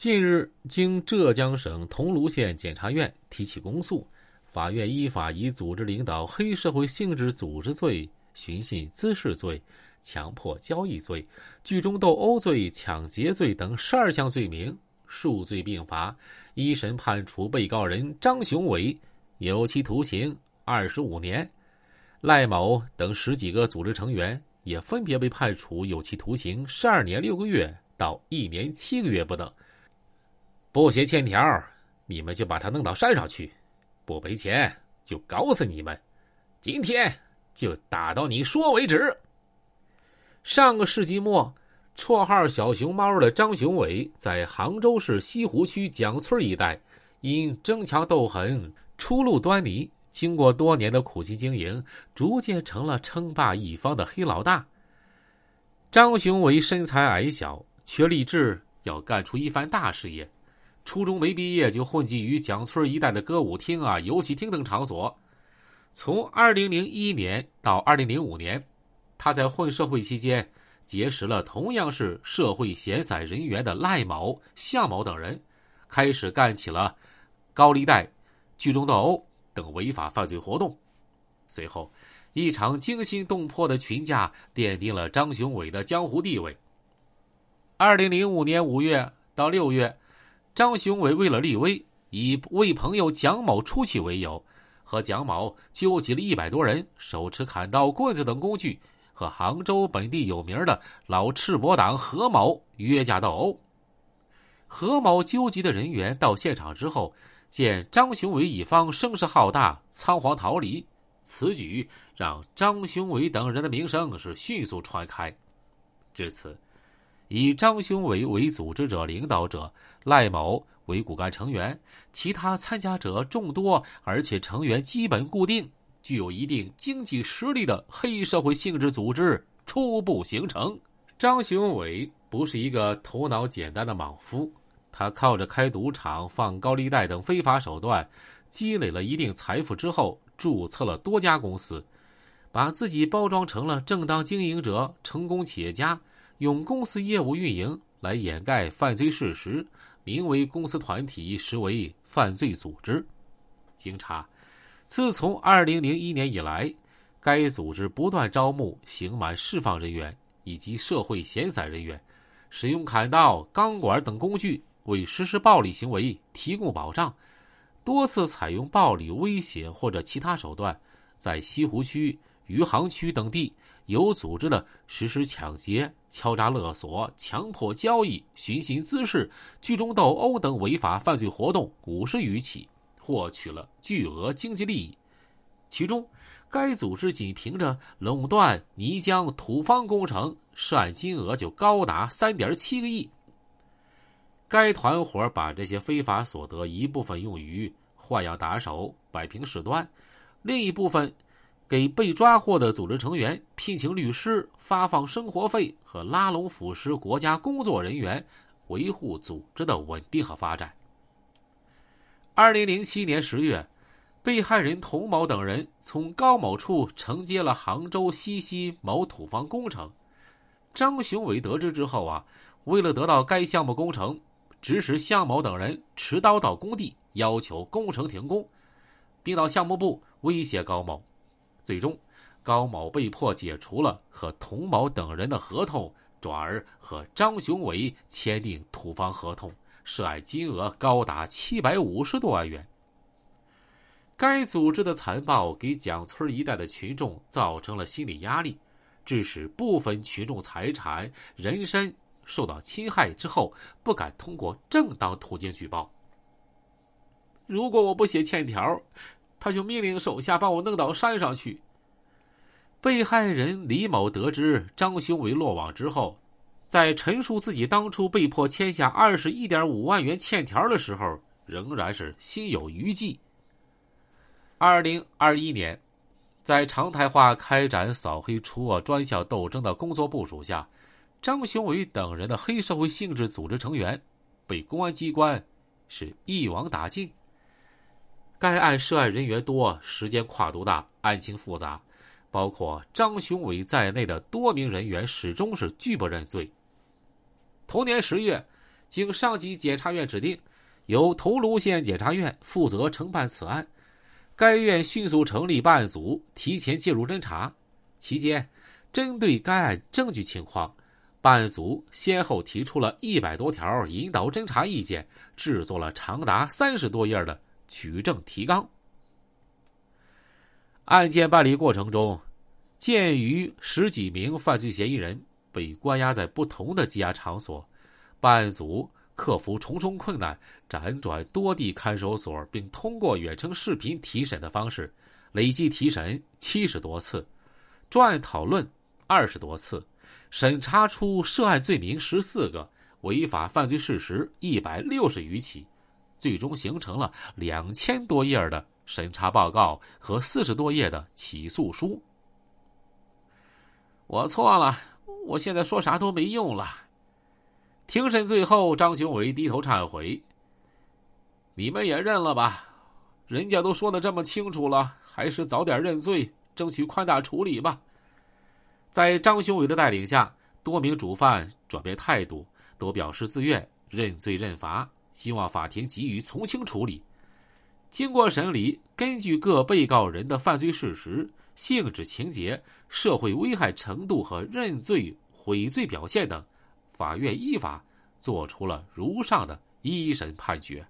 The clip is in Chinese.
近日，经浙江省桐庐县检察院提起公诉，法院依法以组织领导黑社会性质组织罪、寻衅滋事罪、强迫交易罪、聚众斗殴罪、抢劫罪等十二项罪名，数罪并罚，一审判处被告人张雄伟有期徒刑二十五年，赖某等十几个组织成员也分别被判处有期徒刑十二年六个月到一年七个月不等。不写欠条，你们就把他弄到山上去；不赔钱，就搞死你们。今天就打到你说为止。上个世纪末，绰号“小熊猫”的张雄伟在杭州市西湖区蒋村一带，因争强斗狠、初露端倪，经过多年的苦心经营，逐渐成了称霸一方的黑老大。张雄伟身材矮小，却立志要干出一番大事业。初中没毕业就混迹于蒋村一带的歌舞厅啊、游戏厅等场所。从二零零一年到二零零五年，他在混社会期间结识了同样是社会闲散人员的赖某、向某等人，开始干起了高利贷、聚众斗殴等违法犯罪活动。随后，一场惊心动魄的群架奠定了张雄伟的江湖地位。二零零五年五月到六月。张雄伟为了立威，以为朋友蒋某出气为由，和蒋某纠集了一百多人，手持砍刀、棍子等工具，和杭州本地有名的老赤膊党何某约架斗殴。何某纠集的人员到现场之后，见张雄伟一方声势浩大，仓皇逃离，此举让张雄伟等人的名声是迅速传开。至此。以张雄伟为组织者、领导者，赖某为骨干成员，其他参加者众多，而且成员基本固定，具有一定经济实力的黑社会性质组织初步形成。张雄伟不是一个头脑简单的莽夫，他靠着开赌场、放高利贷等非法手段，积累了一定财富之后，注册了多家公司，把自己包装成了正当经营者、成功企业家。用公司业务运营来掩盖犯罪事实，名为公司团体，实为犯罪组织。经查，自从二零零一年以来，该组织不断招募刑满释放人员以及社会闲散人员，使用砍刀、钢管等工具为实施暴力行为提供保障，多次采用暴力威胁或者其他手段，在西湖区、余杭区等地。有组织的实施抢劫、敲诈勒索、强迫交易、寻衅滋事、聚众斗殴等违法犯罪活动五十余起，获取了巨额经济利益。其中，该组织仅凭着垄断泥浆土方工程，涉案金额就高达三点七个亿。该团伙把这些非法所得一部分用于换样打手、摆平事端，另一部分。给被抓获的组织成员聘请律师、发放生活费和拉拢腐蚀国家工作人员，维护组织的稳定和发展。二零零七年十月，被害人童某等人从高某处承接了杭州西溪某土方工程。张雄伟得知之后啊，为了得到该项目工程，指使向某等人持刀到工地，要求工程停工，并到项目部威胁高某。最终，高某被迫解除了和童某等人的合同，转而和张雄伟签订土方合同，涉案金额高达七百五十多万元。该组织的残暴给蒋村一带的群众造成了心理压力，致使部分群众财产、人身受到侵害之后，不敢通过正当途径举报。如果我不写欠条。他就命令手下把我弄到山上去。被害人李某得知张雄伟落网之后，在陈述自己当初被迫签下二十一点五万元欠条的时候，仍然是心有余悸。二零二一年，在常态化开展扫黑除恶专项斗争的工作部署下，张雄伟等人的黑社会性质组织成员被公安机关是一网打尽。该案涉案人员多，时间跨度大，案情复杂，包括张雄伟在内的多名人员始终是拒不认罪。同年十月，经上级检察院指定，由桐庐县检察院负责承办此案。该院迅速成立办案组，提前介入侦查。期间，针对该案证据情况，办案组先后提出了一百多条引导侦查意见，制作了长达三十多页的取证提纲。案件办理过程中，鉴于十几名犯罪嫌疑人被关押在不同的羁押场所，办案组。克服重重困难，辗转多地看守所，并通过远程视频提审的方式，累计提审七十多次，专案讨论二十多次，审查出涉案罪名十四个，违法犯罪事实一百六十余起，最终形成了两千多页的审查报告和四十多页的起诉书。我错了，我现在说啥都没用了。庭审最后，张雄伟低头忏悔：“你们也认了吧，人家都说的这么清楚了，还是早点认罪，争取宽大处理吧。”在张雄伟的带领下，多名主犯转变态度，都表示自愿认罪认罚，希望法庭给予从轻处理。经过审理，根据各被告人的犯罪事实、性质、情节、社会危害程度和认罪悔罪表现等。法院依法作出了如上的一审判决。